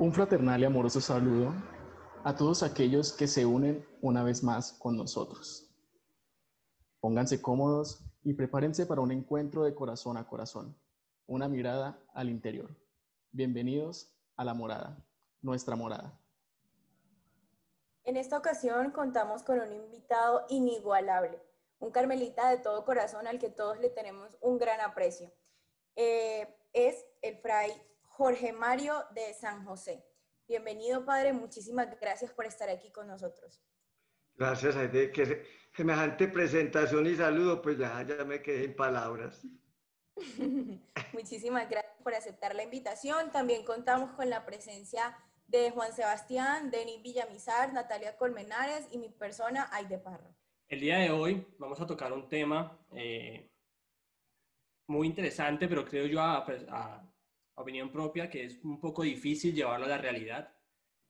Un fraternal y amoroso saludo a todos aquellos que se unen una vez más con nosotros. Pónganse cómodos y prepárense para un encuentro de corazón a corazón, una mirada al interior. Bienvenidos a la morada, nuestra morada. En esta ocasión contamos con un invitado inigualable, un carmelita de todo corazón al que todos le tenemos un gran aprecio. Eh, es el fray Jorge Mario de San José. Bienvenido, Padre. Muchísimas gracias por estar aquí con nosotros. Gracias a ti. Que semejante presentación y saludo, pues ya, ya me quedé en palabras. Muchísimas gracias por aceptar la invitación. También contamos con la presencia de Juan Sebastián, Denis Villamizar, Natalia Colmenares y mi persona, Aide Parra. El día de hoy vamos a tocar un tema eh, muy interesante, pero creo yo a, a, opinión propia que es un poco difícil llevarlo a la realidad,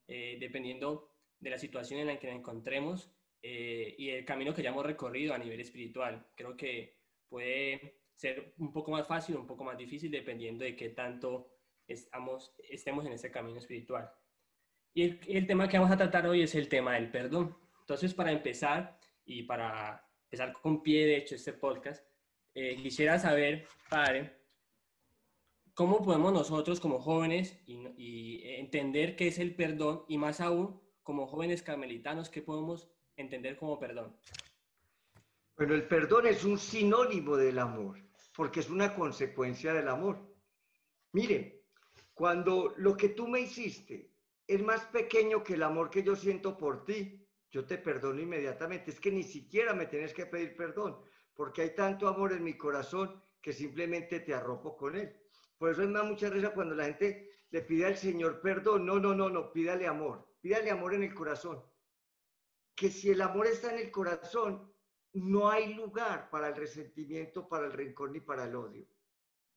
eh, dependiendo de la situación en la que nos encontremos eh, y el camino que ya hemos recorrido a nivel espiritual. Creo que puede ser un poco más fácil un poco más difícil dependiendo de qué tanto estamos, estemos en ese camino espiritual. Y el, tema que vamos a tratar hoy es el tema del perdón. Entonces, para empezar y para empezar con pie de hecho este podcast, eh, quisiera saber, padre, ¿cómo podemos nosotros como jóvenes entender qué es el perdón y más aún como jóvenes carmelitanos, qué podemos entender como perdón? Bueno, el perdón es un sinónimo del amor, porque es una consecuencia del amor. Mire, cuando lo que tú me hiciste es más pequeño que el amor que yo siento por ti, yo te perdono inmediatamente. Es que ni siquiera me tienes que pedir perdón, porque hay tanto amor en mi corazón que simplemente te arropo con él. Por eso es más mucha risa cuando la gente le pide al Señor perdón. No, no, no, no, pídale amor. Pídale amor en el corazón. Que si el amor está en el corazón, no hay lugar para el resentimiento, para el rencor ni para el odio.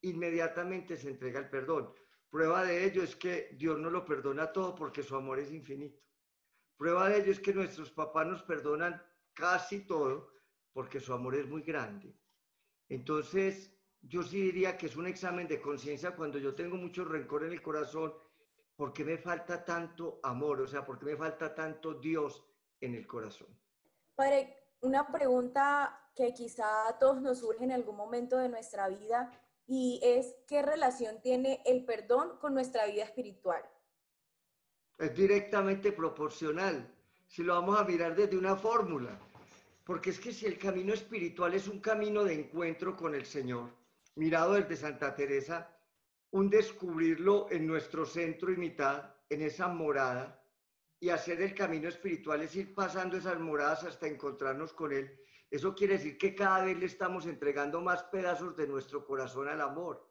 Inmediatamente se entrega el perdón. Prueba de ello es que Dios no lo perdona todo porque su amor es infinito. Prueba de ello es que nuestros papás nos perdonan casi todo porque su amor es muy grande. Entonces, yo sí diría que es un examen de conciencia cuando yo tengo mucho rencor en el corazón, porque me falta tanto amor? O sea, porque me falta tanto Dios en el corazón? Padre, una pregunta que quizá a todos nos surge en algún momento de nuestra vida y es qué relación tiene el perdón con nuestra vida espiritual. Es directamente proporcional, si lo vamos a mirar desde una fórmula, porque es que si el camino espiritual es un camino de encuentro con el Señor, mirado desde Santa Teresa, un descubrirlo en nuestro centro y mitad, en esa morada, y hacer el camino espiritual es ir pasando esas moradas hasta encontrarnos con Él eso quiere decir que cada vez le estamos entregando más pedazos de nuestro corazón al amor,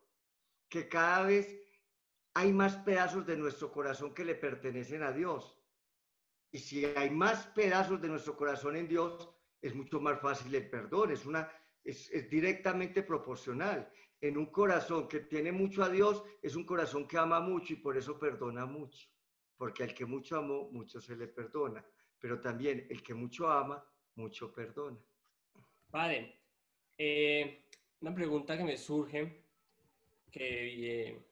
que cada vez hay más pedazos de nuestro corazón que le pertenecen a Dios. Y si hay más pedazos de nuestro corazón en Dios, es mucho más fácil el perdón, es, una, es, es directamente proporcional. En un corazón que tiene mucho a Dios, es un corazón que ama mucho y por eso perdona mucho. Porque al que mucho amó, mucho se le perdona. Pero también el que mucho ama, mucho perdona. Vale. Eh, una pregunta que me surge, que eh,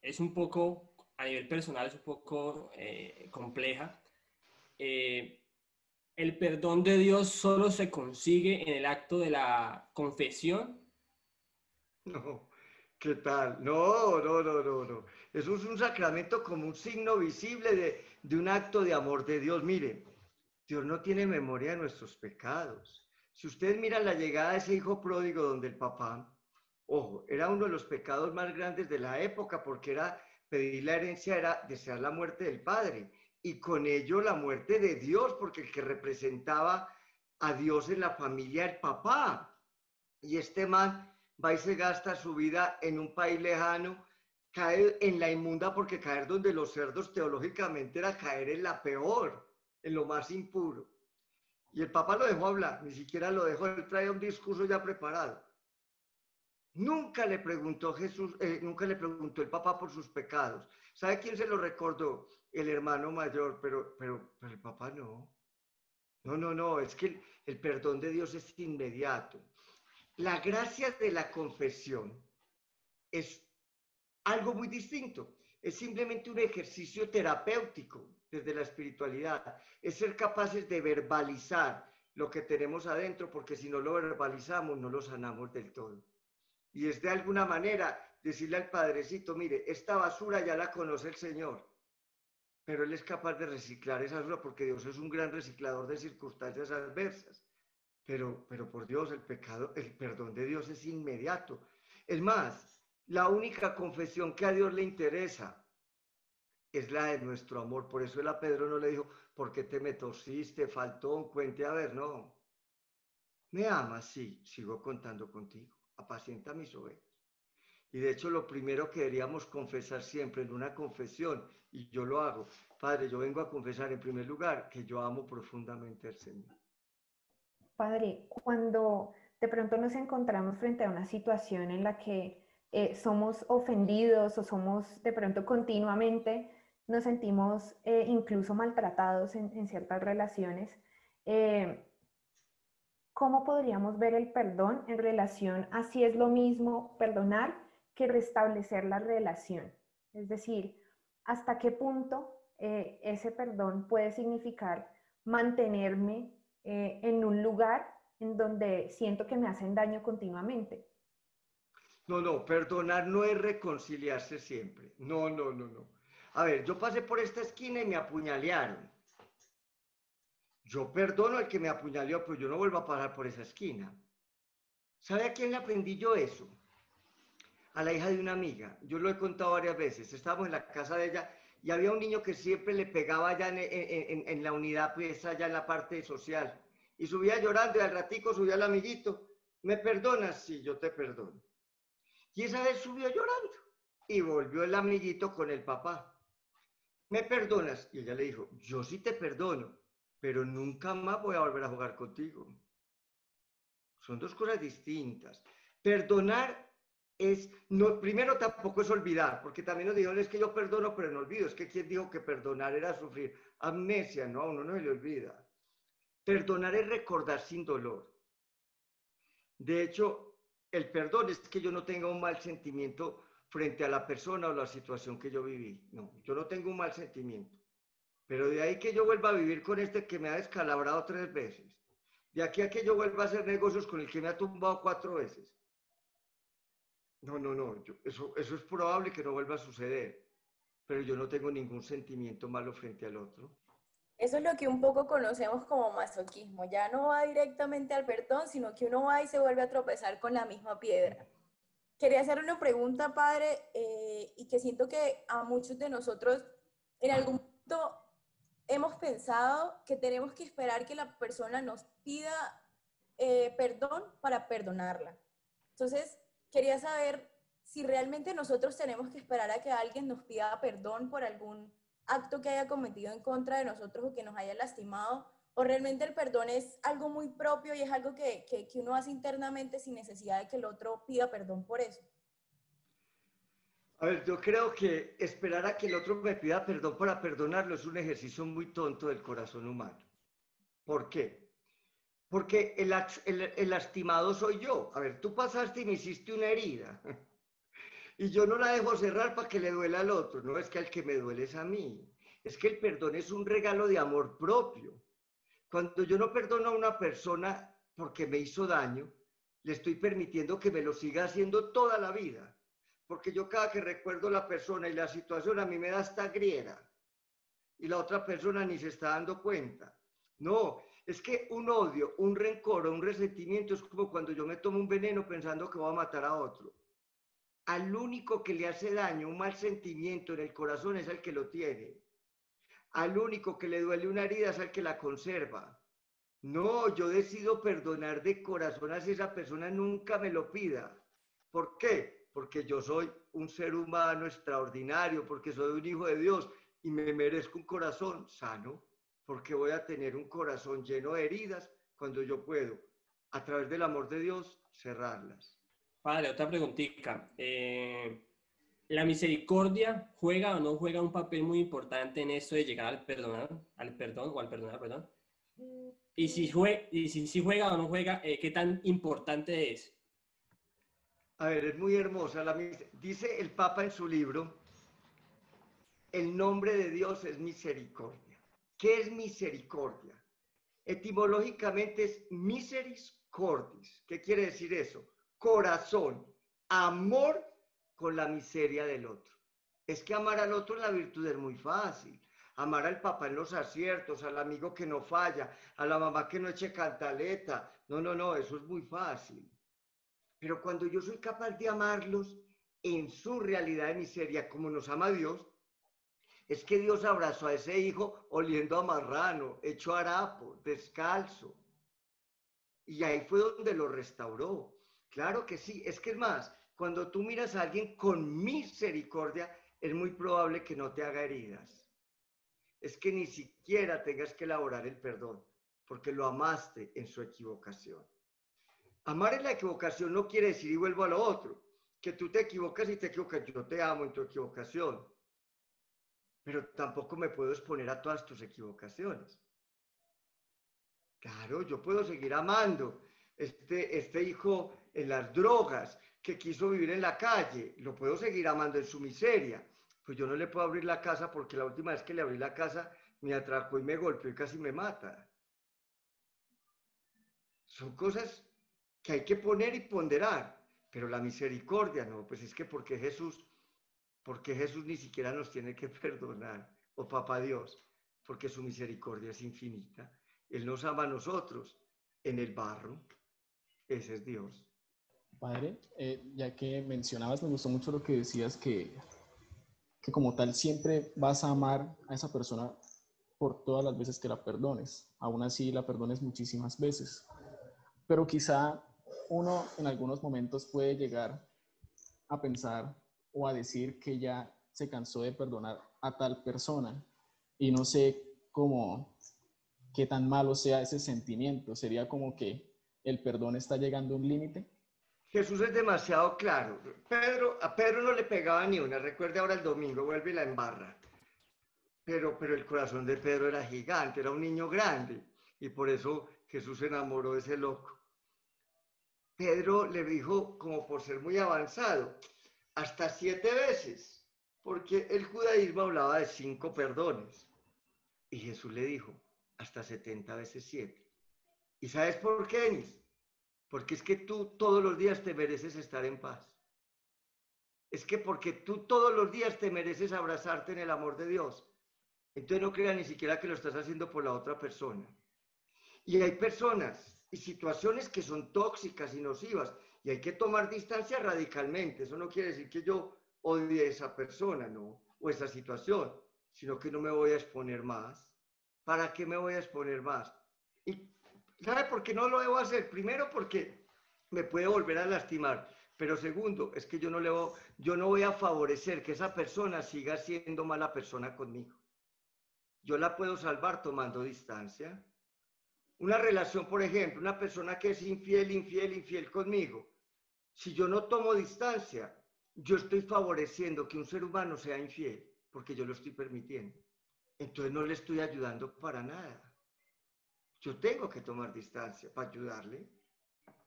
es un poco, a nivel personal, es un poco eh, compleja. ¿El perdón de Dios solo se consigue en el acto de la confesión? No, ¿qué tal? No, no, no, no, no. Eso es un sacramento como un signo visible de, de un acto de amor de Dios. Mire, Dios no tiene memoria de nuestros pecados. Si ustedes miran la llegada de ese hijo pródigo donde el papá, ojo, era uno de los pecados más grandes de la época porque era pedir la herencia, era desear la muerte del padre y con ello la muerte de Dios, porque el que representaba a Dios en la familia, el papá. Y este man va y se gasta su vida en un país lejano, cae en la inmunda porque caer donde los cerdos teológicamente era caer en la peor, en lo más impuro. Y el papá lo dejó hablar, ni siquiera lo dejó, él traía un discurso ya preparado. Nunca le preguntó Jesús, eh, nunca le preguntó el papá por sus pecados. ¿Sabe quién se lo recordó? El hermano mayor, pero, pero, pero el papá no. No, no, no, es que el, el perdón de Dios es inmediato. La gracia de la confesión es algo muy distinto. es simplemente un ejercicio terapéutico desde la espiritualidad. Es ser capaces de verbalizar lo que tenemos adentro, porque si no lo verbalizamos, no lo sanamos del todo. Y es de alguna manera decirle al Padrecito, mire, esta basura ya la conoce el Señor, pero Él es capaz de reciclar esa basura porque Dios es un gran reciclador de circunstancias adversas. Pero, pero por Dios, el pecado, el perdón de Dios es inmediato. Es más, la única confesión que a Dios le interesa es la de nuestro amor. Por eso él a Pedro no le dijo, ¿por qué te me torciste? Faltó, cuente a ver, no. Me amas, sí, sigo contando contigo. Apacienta mis ovejas. Y de hecho lo primero que deberíamos confesar siempre en una confesión, y yo lo hago, Padre, yo vengo a confesar en primer lugar que yo amo profundamente al Señor. Padre, cuando de pronto nos encontramos frente a una situación en la que eh, somos ofendidos o somos de pronto continuamente, nos sentimos eh, incluso maltratados en, ciertas relaciones. Eh, ¿Cómo podríamos ver el perdón en relación a si es lo mismo perdonar que restablecer la relación? Es decir, ¿hasta qué punto ese perdón puede significar mantenerme en un lugar en donde siento que me hacen daño continuamente? No, no, perdonar no es reconciliarse siempre. No, no, no, no. A ver, yo pasé por esta esquina y me apuñalearon. Yo perdono al que me apuñaleó, pero yo no vuelvo a pasar por esa esquina. ¿Sabe a quién le aprendí yo eso? A la hija de una amiga. Yo lo he contado varias veces. Estábamos en la casa de ella y había un niño que siempre le pegaba allá en, la unidad, pues allá en la parte social. Y subía llorando y al ratico subía el amiguito. ¿Me perdonas? Sí, yo te perdono. Y esa vez subió llorando y volvió el amiguito con el papá. ¿Me perdonas? Y ella le dijo, yo sí te perdono, pero nunca más voy a volver a jugar contigo. Son dos cosas distintas. Perdonar es, no, primero tampoco es olvidar, porque también nos dijeron es que yo perdono, pero no olvido. Es que quien dijo que perdonar era sufrir amnesia, no, a uno no se le olvida. Perdonar es recordar sin dolor. De hecho, el perdón es que yo no tenga un mal sentimiento frente a la persona o la situación que yo viví. No, yo no tengo un mal sentimiento. Pero de ahí que yo vuelva a vivir con este que me ha descalabrado tres veces. De aquí a que yo vuelva a hacer negocios con el que me ha tumbado cuatro veces. No, no, no. eso, es probable que no vuelva a suceder. Pero yo no tengo ningún sentimiento malo frente al otro. Eso es lo que un poco conocemos como masoquismo. Ya no va directamente al perdón, sino que uno va y se vuelve a tropezar con la misma piedra. Quería hacer una pregunta, padre, eh, y que siento que a muchos de nosotros en algún momento hemos pensado que tenemos que esperar que la persona nos pida eh, perdón para perdonarla. Entonces, quería saber si realmente nosotros tenemos que esperar a que alguien nos pida perdón por algún acto que haya cometido en contra de nosotros o que nos haya lastimado, o realmente el perdón es algo muy propio y es algo que, que, que uno hace internamente sin necesidad de que el otro pida perdón por eso. A ver, yo creo que esperar a que el otro me pida perdón para perdonarlo es un ejercicio muy tonto del corazón humano. ¿Por qué? Porque el, el, el, lastimado soy yo. A ver, tú pasaste y me hiciste una herida. Y yo no la dejo cerrar para que le duela al otro. No es que al que me duele es a mí. Es que el perdón es un regalo de amor propio. Cuando yo no perdono a una persona porque me hizo daño, le estoy permitiendo que me lo siga haciendo toda la vida. Porque yo cada que recuerdo la persona y la situación a mí me da esta griera. Y la otra persona ni se está dando cuenta. No, es que un odio, un rencor o un resentimiento es como cuando yo me tomo un veneno pensando que voy a matar a otro al único que le hace daño un mal sentimiento en el corazón es el que lo tiene. Al único que le duele una herida es el que la conserva. No, yo decido perdonar de corazón a esa persona nunca me lo pida. ¿Por qué? Porque yo soy un ser humano extraordinario, porque soy un hijo de Dios y me merezco un corazón sano, porque voy a tener un corazón lleno de heridas cuando yo puedo, a través del amor de Dios, cerrarlas. Padre, otra preguntita. Eh, ¿La misericordia juega o no juega un papel muy importante en esto de llegar al perdonar, al perdón o al perdonar, perdón? Y si, juega, y si, juega o no juega, eh, ¿qué tan importante es? A ver, es muy hermosa. La, dice el Papa en su libro el nombre de Dios es misericordia. ¿Qué es misericordia? Etimológicamente es miseris cordis. ¿Qué quiere decir eso? Corazón, amor con la miseria del otro. Es que amar al otro en la virtud es muy fácil. Amar al papá en los aciertos, al amigo que no falla, a la mamá que no eche cantaleta. No, no, no, eso es muy fácil. Pero cuando yo soy capaz de amarlos en su realidad de miseria, como nos ama Dios, es que Dios abrazó a ese hijo oliendo a marrano, hecho harapo, descalzo. Y ahí fue donde lo restauró. Claro que sí, es que es más, cuando tú miras a alguien con misericordia, es muy probable que no te haga heridas. Es que ni siquiera tengas que elaborar el perdón, porque lo amaste en su equivocación. Amar en la equivocación no quiere decir, y vuelvo a lo otro, que tú te equivocas y te equivocas. Yo te amo en tu equivocación pero tampoco me puedo exponer a todas tus equivocaciones. Claro, yo puedo seguir amando este, este hijo en las drogas que quiso vivir en la calle, lo puedo seguir amando en su miseria. Pues yo no le puedo abrir la casa porque la última vez que le abrí la casa me atracó y me golpeó y casi me mata. Son cosas que hay que poner y ponderar, pero la misericordia no, pues es que porque Jesús porque Jesús ni siquiera nos tiene que perdonar, o Papá Dios, porque su misericordia es infinita. Él nos ama a nosotros en el barro. Ese es Dios. Padre, eh, ya que mencionabas, me gustó mucho lo que decías, que, que como tal siempre vas a amar a esa persona por todas las veces que la perdones. Aún así la perdones muchísimas veces. Pero quizá uno en algunos momentos puede llegar a pensar o a decir que ya se cansó de perdonar a tal persona y no sé cómo, qué tan malo sea ese sentimiento. Sería como que el perdón está llegando a un límite. Jesús es demasiado claro. Pedro, a Pedro no le pegaba ni una. Recuerde ahora el domingo, vuelve y la embarra. Pero, pero el corazón de Pedro era gigante, era un niño grande. Y por eso Jesús se enamoró de ese loco. Pedro le dijo, como por ser muy avanzado, hasta siete veces, porque el judaísmo hablaba de cinco perdones. Y Jesús le dijo, hasta setenta veces siete. ¿Y sabes por qué, Denis? Porque es que tú todos los días te mereces estar en paz. Es que porque tú todos los días te mereces abrazarte en el amor de Dios. Entonces no creas ni siquiera que lo estás haciendo por la otra persona. Y hay personas y situaciones que son tóxicas y nocivas y hay que tomar distancia radicalmente. Eso no quiere decir que yo odie a esa persona, ¿no? O esa situación, sino que no me voy a exponer más. ¿Para qué me voy a exponer más? Y ¿sabe por qué no lo debo hacer? Primero porque me puede volver a lastimar. Pero segundo, es que yo no, le voy, yo no voy a favorecer que esa persona siga siendo mala persona conmigo. Yo la puedo salvar tomando distancia. Una relación, por ejemplo, una persona que es infiel, infiel, infiel conmigo, si yo no tomo distancia, yo estoy favoreciendo que un ser humano sea infiel, porque yo lo estoy permitiendo. Entonces no le estoy ayudando para nada. Yo tengo que tomar distancia para ayudarle.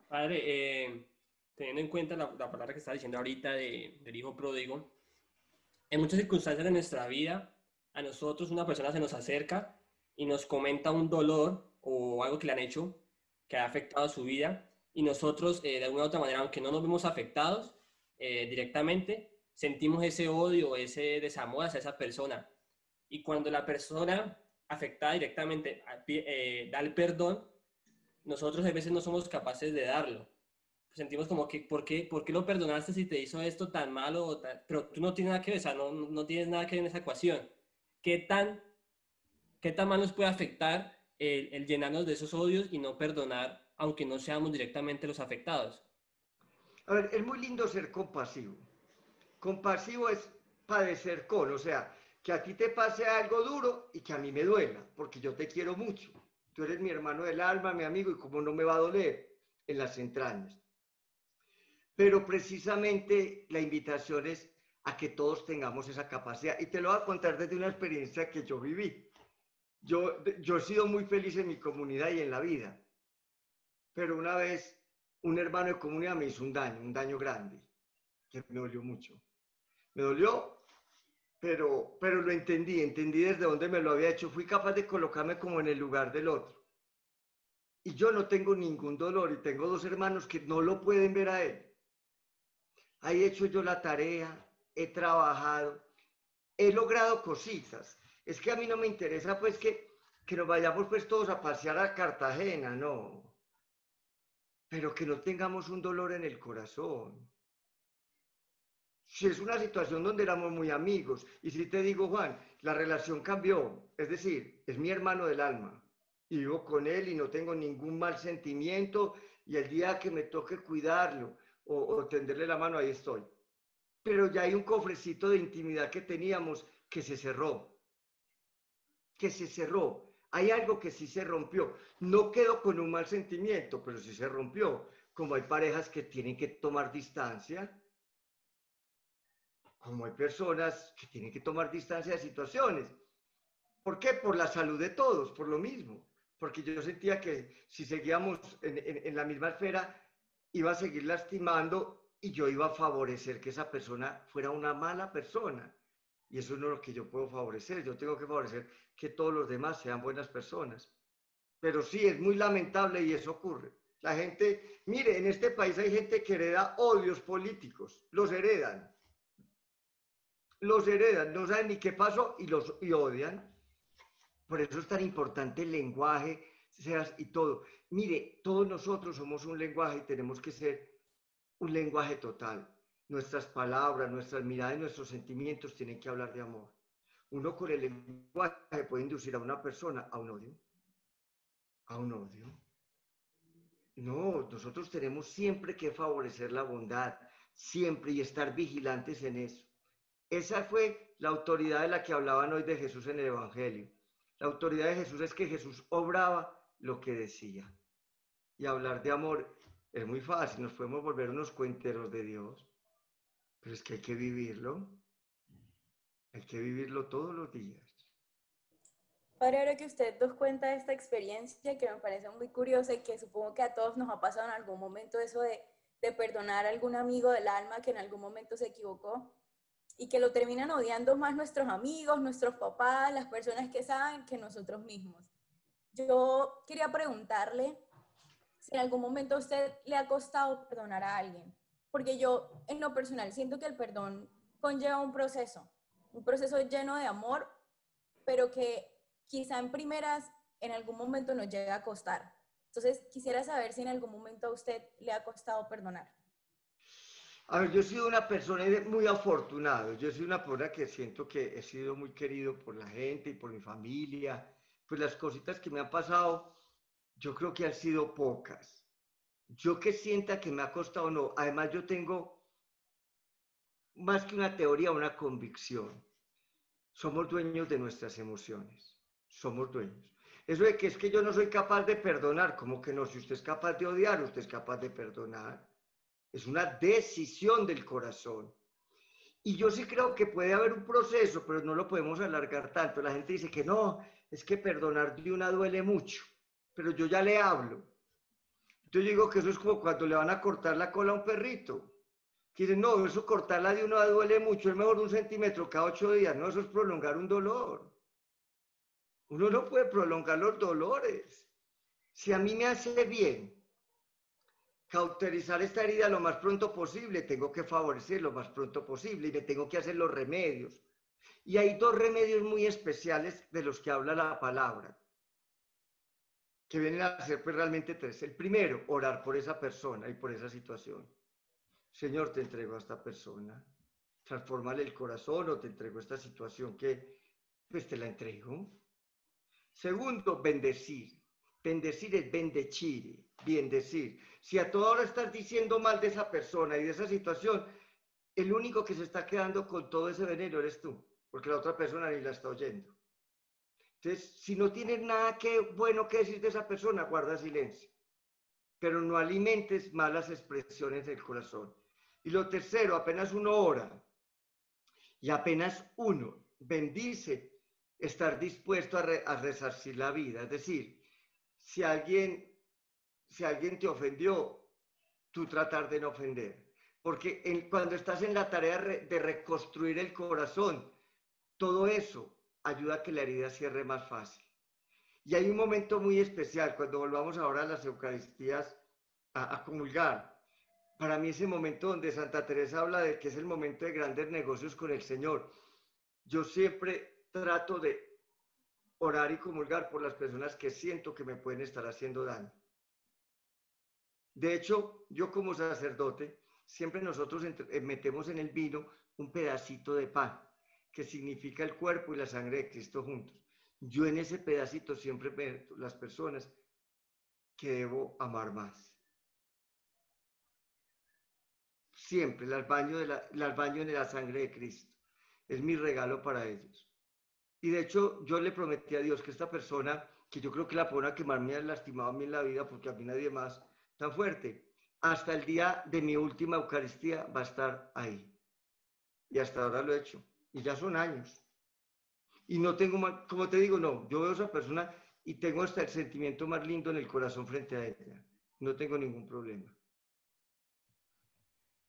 Padre, eh, teniendo en cuenta la, palabra que está diciendo ahorita del hijo pródigo, en muchas circunstancias de nuestra vida, a nosotros una persona se nos acerca y nos comenta un dolor o algo que le han hecho que ha afectado su vida y nosotros, eh, de alguna u otra manera, aunque no nos vemos afectados eh, directamente, sentimos ese odio, ese desamor hacia esa persona. Y cuando la persona afectada directamente eh, da el perdón, nosotros a veces no somos capaces de darlo. Sentimos como que, ¿por qué, ¿por qué lo perdonaste si te hizo esto tan malo? Pero tú no tienes nada que ver, o sea, no, no tienes nada que ver en esa ecuación. ¿Qué tan, qué tan mal nos puede afectar el, el llenarnos de esos odios y no perdonar aunque no seamos directamente los afectados. A ver, es muy lindo ser compasivo. Compasivo es padecer con, o sea, que a ti te pase algo duro y que a mí me duela, porque yo te quiero mucho. Tú eres mi hermano del alma, mi amigo, y cómo no me va a doler en las entrañas. Pero precisamente la invitación es a que todos tengamos esa capacidad. Y te lo voy a contar desde una experiencia que yo viví. Yo, yo he sido muy feliz en mi comunidad y en la vida pero una vez un hermano de comunidad me hizo un daño, un daño grande, que me dolió mucho. Me dolió, pero, pero lo entendí, entendí desde dónde me lo había hecho. Fui capaz de colocarme como en el lugar del otro. Y yo no tengo ningún dolor y tengo dos hermanos que no lo pueden ver a él. He hecho yo la tarea, he trabajado, he logrado cositas. Es que a mí no me interesa pues que, que nos vayamos pues todos a pasear a Cartagena, no. Pero que no tengamos un dolor en el corazón si es una situación donde éramos muy amigos, y si te digo, Juan, la relación cambió, es decir, es mi hermano del alma, y vivo con él y no tengo ningún mal sentimiento, y el día que me toque cuidarlo o, tenderle la mano, ahí estoy. Pero ya hay un cofrecito de intimidad que teníamos que se cerró, que se cerró. Hay algo que sí se rompió. No quedó con un mal sentimiento, pero sí se rompió. Como hay parejas que tienen que tomar distancia, como hay personas que tienen que tomar distancia de situaciones. ¿Por qué? Por la salud de todos, por lo mismo. Porque yo sentía que si seguíamos en, la misma esfera, iba a seguir lastimando y yo iba a favorecer que esa persona fuera una mala persona. Y eso es lo que yo puedo favorecer. Yo tengo que favorecer que todos los demás sean buenas personas. Pero sí, es muy lamentable y eso ocurre. La gente, mire, en este país hay gente que hereda odios políticos, los heredan los heredan, no saben ni qué pasó y los odian. Por eso es tan importante el lenguaje seas, y todo. Mire, todos nosotros somos un lenguaje y tenemos que ser un lenguaje total. Nuestras palabras, nuestras miradas, nuestros sentimientos tienen que hablar de amor. Uno con el lenguaje puede inducir a una persona a un odio. A un odio. No, nosotros tenemos siempre que favorecer la bondad, siempre y estar vigilantes en eso. Esa fue la autoridad de la que hablaban hoy de Jesús en el Evangelio. La autoridad de Jesús es que Jesús obraba lo que decía. Y hablar de amor es muy fácil, nos podemos volver unos cuenteros de Dios, pero es que hay que vivirlo. Hay que vivirlo todos los días. Padre, ahora que usted nos cuenta esta experiencia que me parece muy curiosa y que supongo que a todos nos ha pasado en algún momento eso de, de perdonar a algún amigo del alma que en algún momento se equivocó, y que lo terminan odiando más nuestros amigos, nuestros papás, las personas que saben que nosotros mismos. Yo quería preguntarle si en algún momento a usted le ha costado perdonar a alguien, porque yo en lo personal siento que el perdón conlleva un proceso, un proceso lleno de amor, pero que quizá en primeras en algún momento nos llega a costar. Entonces, quisiera saber si en algún momento a usted le ha costado perdonar. A ver, yo he sido una persona muy afortunado. Yo sido una persona que siento que he sido muy querido por la gente y por mi familia. Pues las cositas que me han pasado, yo creo que han sido pocas. Yo que sienta que me ha costado no. Además, yo tengo más que una teoría, una convicción. Somos dueños de nuestras emociones. Somos dueños. Eso de que es que yo no soy capaz de perdonar, como que no, si usted es capaz de odiar, usted es capaz de perdonar. Es una decisión del corazón. Y yo sí creo que puede haber un proceso, pero no lo podemos alargar tanto. La gente dice que no, es que perdonar de una duele mucho, pero yo ya le hablo. Yo digo que eso es como cuando le van a cortar la cola a un perrito. Que dicen, no, eso cortarla de una duele mucho, es mejor un centímetro cada ocho días. No, eso es prolongar un dolor. Uno no puede prolongar los dolores. Si a mí me hace bien cauterizar esta herida lo más pronto posible, tengo que favorecer lo más pronto posible y me tengo que hacer los remedios. Y hay dos remedios muy especiales de los que habla la palabra, que vienen a ser pues, realmente tres. El primero, orar por esa persona y por esa situación. Señor, te entrego a esta persona, transformale el corazón o te entrego esta situación que pues te la entrego. Segundo, bendecir. Bendecir es bendecir, bien decir. Si a toda hora estás diciendo mal de esa persona y de esa situación, el único que se está quedando con todo ese veneno eres tú, porque la otra persona ni la está oyendo. Entonces, si no tienes nada que, bueno que decir de esa persona, guarda silencio. Pero no alimentes malas expresiones del corazón. Y lo tercero, apenas uno ora y apenas uno bendice, estar dispuesto a, a resarcir la vida. Es decir, si alguien si alguien te ofendió, tú tratar de no ofender. Porque cuando estás en la tarea de reconstruir el corazón, todo eso ayuda a que la herida cierre más fácil. Y hay un momento muy especial cuando volvamos ahora a las Eucaristías a, a comulgar. Para mí ese momento donde Santa Teresa habla de que es el momento de grandes negocios con el Señor. Yo siempre trato de orar y comulgar por las personas que siento que me pueden estar haciendo daño. De hecho, yo como sacerdote, siempre nosotros eh, metemos en el vino un pedacito de pan, que significa el cuerpo y la sangre de Cristo juntos. Yo en ese pedacito siempre meto las personas que debo amar más. Siempre las baño, de la, las baño en la sangre de Cristo. Es mi regalo para ellos. Y de hecho, yo le prometí a Dios que esta persona, que yo creo que la persona que más me ha lastimado a mí en la vida, porque a mí nadie más tan fuerte, hasta el día de mi última Eucaristía va a estar ahí. Y hasta ahora lo he hecho. Y ya son años. Y no tengo, como te digo, no, yo veo a esa persona y tengo hasta el sentimiento más lindo en el corazón frente a ella. No tengo ningún problema.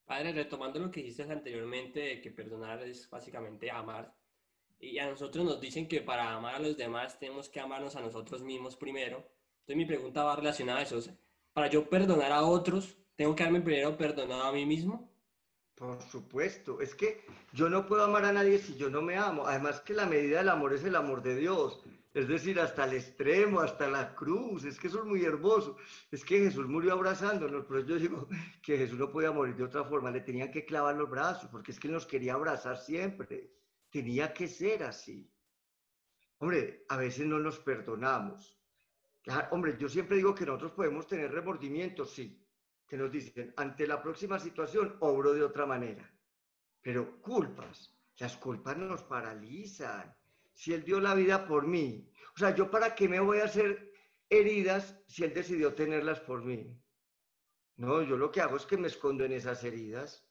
Padre, retomando lo que dijiste anteriormente, de que perdonar es básicamente amar, y a nosotros nos dicen que para amar a los demás tenemos que amarnos a nosotros mismos primero. Entonces mi pregunta va relacionada a eso. Para yo perdonar a otros, ¿tengo que darme primero perdonado a mí mismo? Por supuesto, es que yo no puedo amar a nadie si yo no me amo. Además que la medida del amor es el amor de Dios. Es decir, hasta el extremo, hasta la cruz. Es que eso es muy hermoso. Es que Jesús murió abrazándonos, pero yo digo que Jesús no podía morir de otra forma. Le tenían que clavar los brazos, porque es que nos quería abrazar siempre. Tenía que ser así. Hombre, a veces no nos perdonamos. Hombre, yo siempre digo que nosotros podemos tener remordimientos, sí. Que nos dicen, ante la próxima situación, obro de otra manera. Pero culpas, las culpas nos paralizan si Él dio la vida por mí? O sea, ¿yo para qué me voy a hacer heridas si Él decidió tenerlas por mí? No, yo lo que hago es que me escondo en esas heridas.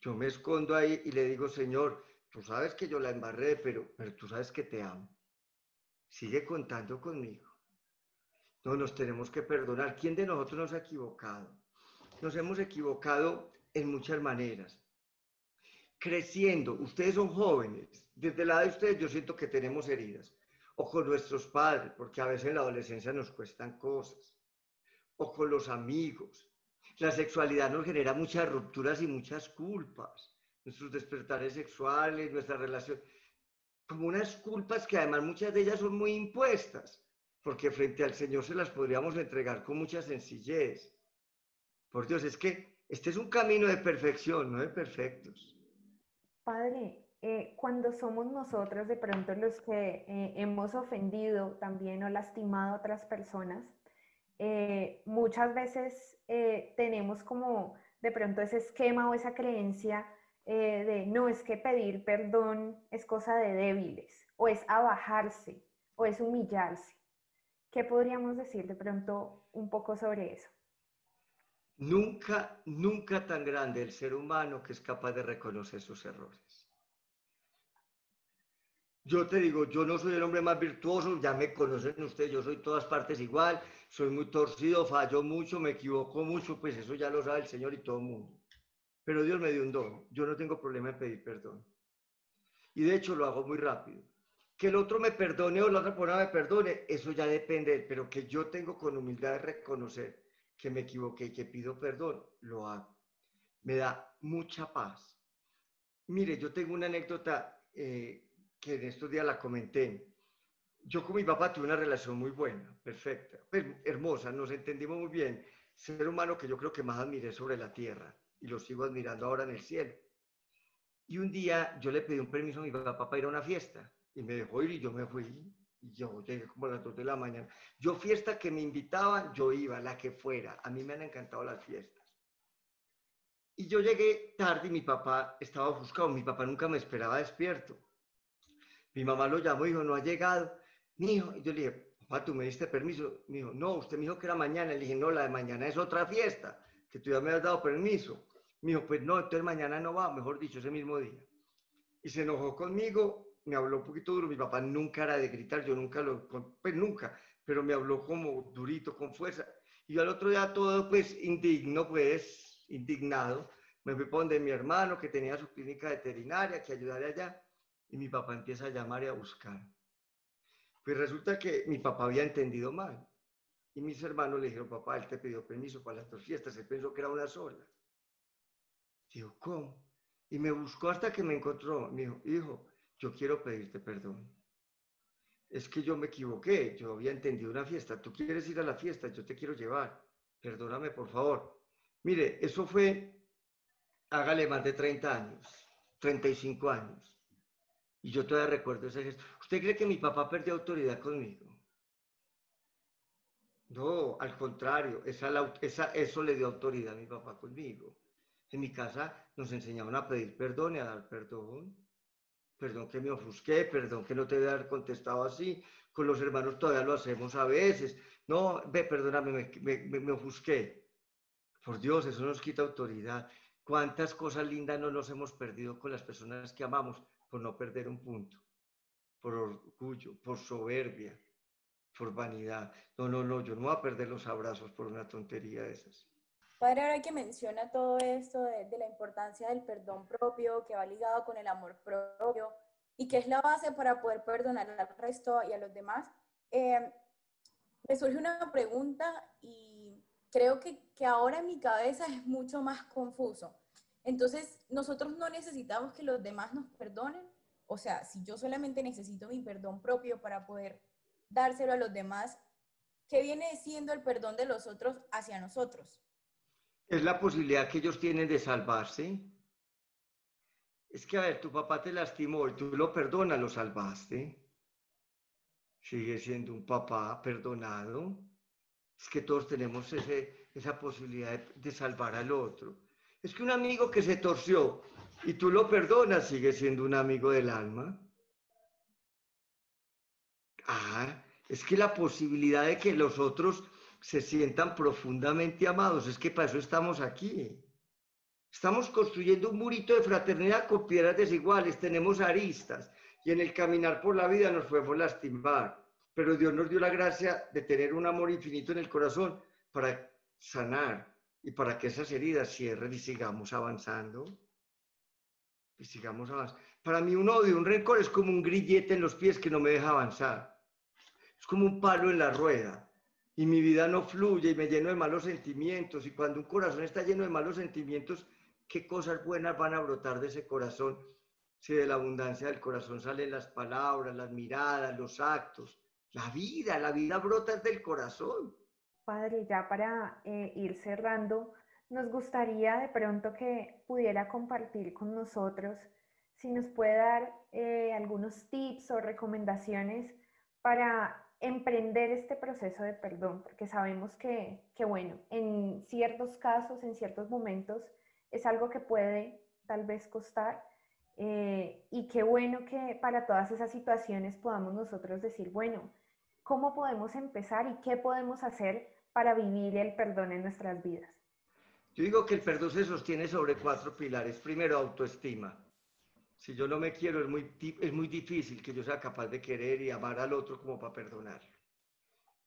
Yo me escondo ahí y le digo, Señor, tú sabes que yo la embarré, pero, pero tú sabes que te amo. Sigue contando conmigo. No, nos tenemos que perdonar. ¿Quién de nosotros nos ha equivocado? Nos hemos equivocado en muchas maneras. Creciendo, ustedes son jóvenes, desde la de ustedes yo siento que tenemos heridas, o con nuestros padres, porque a veces en la adolescencia nos cuestan cosas, o con los amigos. La sexualidad nos genera muchas rupturas y muchas culpas, nuestros despertares sexuales, nuestra relación, como unas culpas que además muchas de ellas son muy impuestas, porque frente al Señor se las podríamos entregar con mucha sencillez. Por Dios, es que este es un camino de perfección, no de perfectos. Padre, eh, cuando somos nosotros de pronto los que eh, hemos ofendido también o lastimado a otras personas, eh, muchas veces tenemos como de pronto ese esquema o esa creencia de no es que pedir perdón es cosa de débiles o es abajarse o es humillarse. ¿Qué podríamos decir de pronto un poco sobre eso? Nunca, nunca tan grande el ser humano que es capaz de reconocer sus errores. Yo te digo, yo no soy el hombre más virtuoso, ya me conocen ustedes, yo soy todas partes igual, soy muy torcido, fallo mucho, me equivoco mucho, pues eso ya lo sabe el Señor y todo el mundo. Pero Dios me dio un don, yo no tengo problema en pedir perdón. Y de hecho lo hago muy rápido. Que el otro me perdone o la otra persona me perdone, eso ya depende, pero que yo tengo con humildad de reconocer que me equivoqué y que pido perdón, lo hago. Me da mucha paz. Mire, yo tengo una anécdota eh, que en estos días la comenté. Yo con mi papá tuve una relación muy buena, perfecta, pues, hermosa, nos entendimos muy bien. Ser humano que yo creo que más admiré sobre la tierra y lo sigo admirando ahora en el cielo. Y un día yo le pedí un permiso a mi papá para ir a una fiesta y me dejó ir y yo me fui. Y yo llegué como a las 2 de la mañana. Yo fiesta que me invitaban, yo iba, la que fuera. A mí me han encantado las fiestas. Y yo llegué tarde y mi papá estaba ofuscado. Mi papá nunca me esperaba despierto. Mi mamá lo llamó y dijo, no ha llegado. Mi hijo, yo le dije, papá, ¿tú me diste permiso? Me dijo, no, usted me dijo que era mañana. Le dije, no, la de mañana es otra fiesta, que tú ya me has dado permiso. Me dijo, pues no, entonces mañana no va, mejor dicho, ese mismo día. Y se enojó conmigo me habló un poquito duro, mi papá nunca era de gritar, yo nunca lo, pues nunca, pero me habló como durito, con fuerza. Y yo al otro día todo pues indigno, pues indignado, me fui para donde mi hermano que tenía su clínica veterinaria, que ayudara allá. Y mi papá empieza a llamar y a buscar. Pues resulta que mi papá había entendido mal. Y mis hermanos le dijeron, papá, él te pidió permiso para las dos fiestas, él pensó que era una sola. Digo, ¿cómo? Y me buscó hasta que me encontró. Dijo, hijo, yo quiero pedirte perdón. Es que yo me equivoqué, yo había entendido una fiesta. Tú quieres ir a la fiesta, yo te quiero llevar. Perdóname, por favor. Mire, eso fue, hágale más de 30 años, 35 años. Y yo todavía recuerdo ese gesto. ¿Usted cree que mi papá perdió autoridad conmigo? No, al contrario, esa, eso le dio autoridad a mi papá conmigo. En mi casa nos enseñaban a pedir perdón y a dar perdón. Perdón que me ofusqué, perdón que no te haber contestado así. Con los hermanos todavía lo hacemos a veces. No, ve, perdóname, me, me ofusqué. Por Dios, eso nos quita autoridad. ¿Cuántas cosas lindas no nos hemos perdido con las personas que amamos por no perder un punto? Por orgullo, por soberbia, por vanidad. No, no, no, yo no voy a perder los abrazos por una tontería de esas. Padre, ahora que menciona todo esto de, la importancia del perdón propio, que va ligado con el amor propio y que es la base para poder perdonar al resto y a los demás, eh, me surge una pregunta y creo que, que ahora en mi cabeza es mucho más confuso. Entonces, nosotros no necesitamos que los demás nos perdonen. O sea, si yo solamente necesito mi perdón propio para poder dárselo a los demás, ¿qué viene siendo el perdón de los otros hacia nosotros? Es la posibilidad que ellos tienen de salvarse. Es que, a ver, tu papá te lastimó y tú lo perdonas, lo salvaste. Sigue siendo un papá perdonado. Es que todos tenemos ese, esa posibilidad de, de salvar al otro. Es que un amigo que se torció y tú lo perdonas sigue siendo un amigo del alma. Ah, es que la posibilidad de que los otros se sientan profundamente amados, es que para eso estamos aquí. Estamos construyendo un murito de fraternidad con piedras desiguales, tenemos aristas y en el caminar por la vida nos podemos lastimar, pero Dios nos dio la gracia de tener un amor infinito en el corazón para sanar y para que esas heridas cierren y sigamos avanzando. Y sigamos avanzando. Para mí un odio, un rencor es como un grillete en los pies que no me deja avanzar. Es como un palo en la rueda. Y mi vida no fluye y me lleno de malos sentimientos. Y cuando un corazón está lleno de malos sentimientos, ¿qué cosas buenas van a brotar de ese corazón? Si de la abundancia del corazón salen las palabras, las miradas, los actos. La vida, la vida brota del corazón. Padre, ya para eh, ir cerrando, nos gustaría de pronto que pudiera compartir con nosotros, si nos puede dar eh, algunos tips o recomendaciones para emprender este proceso de perdón, porque sabemos que, bueno, en ciertos casos, en ciertos momentos, es algo que puede tal vez costar. Eh, y qué bueno que para todas esas situaciones podamos nosotros decir, bueno, ¿cómo podemos empezar y qué podemos hacer para vivir el perdón en nuestras vidas? Yo digo que el perdón se sostiene sobre cuatro pilares. Primero, autoestima. Si yo no me quiero, es muy, es muy difícil que yo sea capaz de querer y amar al otro como para perdonar.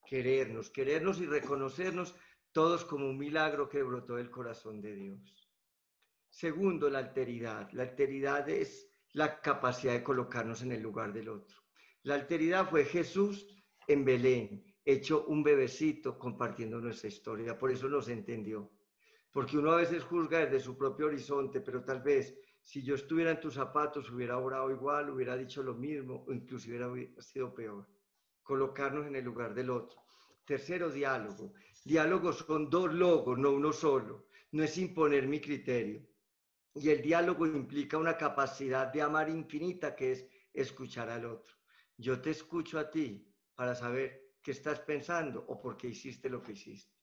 Querernos, querernos y reconocernos todos como un milagro que brotó del corazón de Dios. Segundo, la alteridad. La alteridad es la capacidad de colocarnos en el lugar del otro. La alteridad fue Jesús en Belén, hecho un bebecito compartiendo nuestra historia. Por eso nos entendió. Porque uno a veces juzga desde su propio horizonte, pero tal vez si yo estuviera en tus zapatos, hubiera orado igual, hubiera dicho lo mismo, o inclusive hubiera sido peor. Colocarnos en el lugar del otro. Tercero, diálogo. Diálogos son dos logos, no uno solo. No es imponer mi criterio. Y el diálogo implica una capacidad de amar infinita que es escuchar al otro. Yo te escucho a ti para saber qué estás pensando o por qué hiciste lo que hiciste.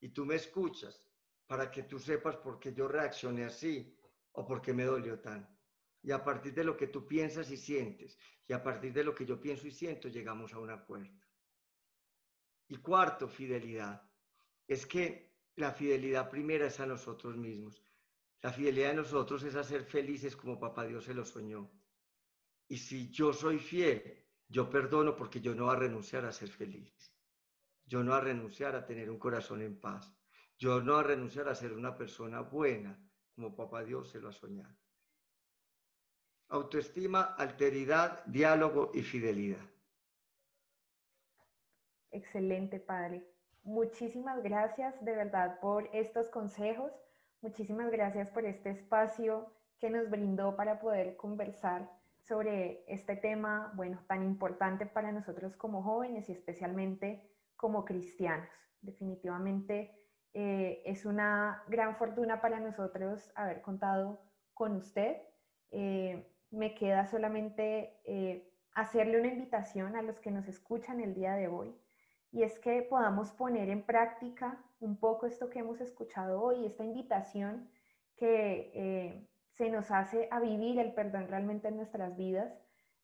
Y tú me escuchas para que tú sepas por qué yo reaccioné así o por qué me dolió tanto. Y a partir de lo que tú piensas y sientes, y a partir de lo que yo pienso y siento, llegamos a un acuerdo. Y cuarto, fidelidad. Es que la fidelidad primera es a nosotros mismos. La fidelidad de nosotros es a ser felices como papá Dios se lo soñó. Y si yo soy fiel, yo perdono porque yo no voy a renunciar a ser feliz. Yo no voy a renunciar a tener un corazón en paz. Yo no voy a renunciar a ser una persona buena como papá Dios se lo ha soñado. autoestima, alteridad, diálogo y fidelidad. Excelente, Padre. Muchísimas gracias de verdad por estos consejos. Muchísimas gracias por este espacio que nos brindó para poder conversar sobre este tema, bueno, tan importante para nosotros como jóvenes y especialmente como cristianos. Definitivamente eh, es una gran fortuna para nosotros haber contado con usted. Eh, me queda solamente eh, hacerle una invitación a los que nos escuchan el día de hoy y es que podamos poner en práctica un poco esto que hemos escuchado hoy, esta invitación que se nos hace a vivir el perdón realmente en nuestras vidas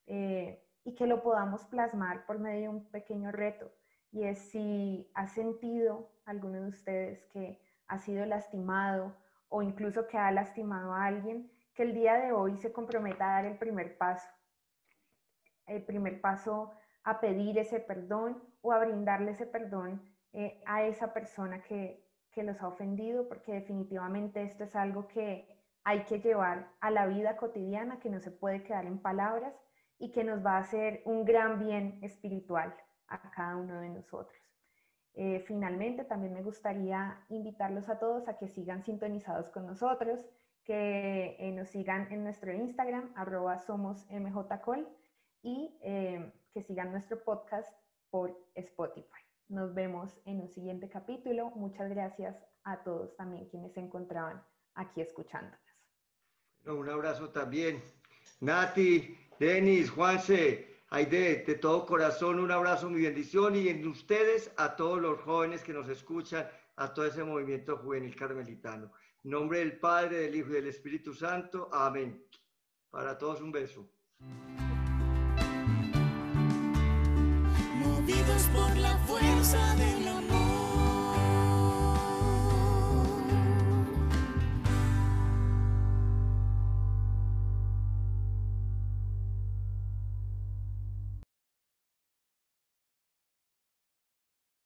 y que lo podamos plasmar por medio de un pequeño reto. Y es si ha sentido alguno de ustedes que ha sido lastimado o incluso que ha lastimado a alguien, que el día de hoy se comprometa a dar el primer paso. El primer paso a pedir ese perdón o a brindarle ese perdón eh, a esa persona que, que los ha ofendido, porque definitivamente esto es algo que hay que llevar a la vida cotidiana, que no se puede quedar en palabras y que nos va a hacer un gran bien espiritual a cada uno de nosotros. Eh, finalmente, también me gustaría invitarlos a todos a que sigan sintonizados con nosotros, que eh, nos sigan en nuestro Instagram, arroba somos y que sigan nuestro podcast por Spotify. Nos vemos en un siguiente capítulo. Muchas gracias a todos también quienes se encontraban aquí escuchándonos. un abrazo también. Nati, Denis, Juanse, Aide, de todo corazón, un abrazo, mi bendición y en ustedes a todos los jóvenes que nos escuchan, a todo ese movimiento juvenil carmelitano. En nombre del Padre, del Hijo y del Espíritu Santo. Amén. Para todos un beso. por la fuerza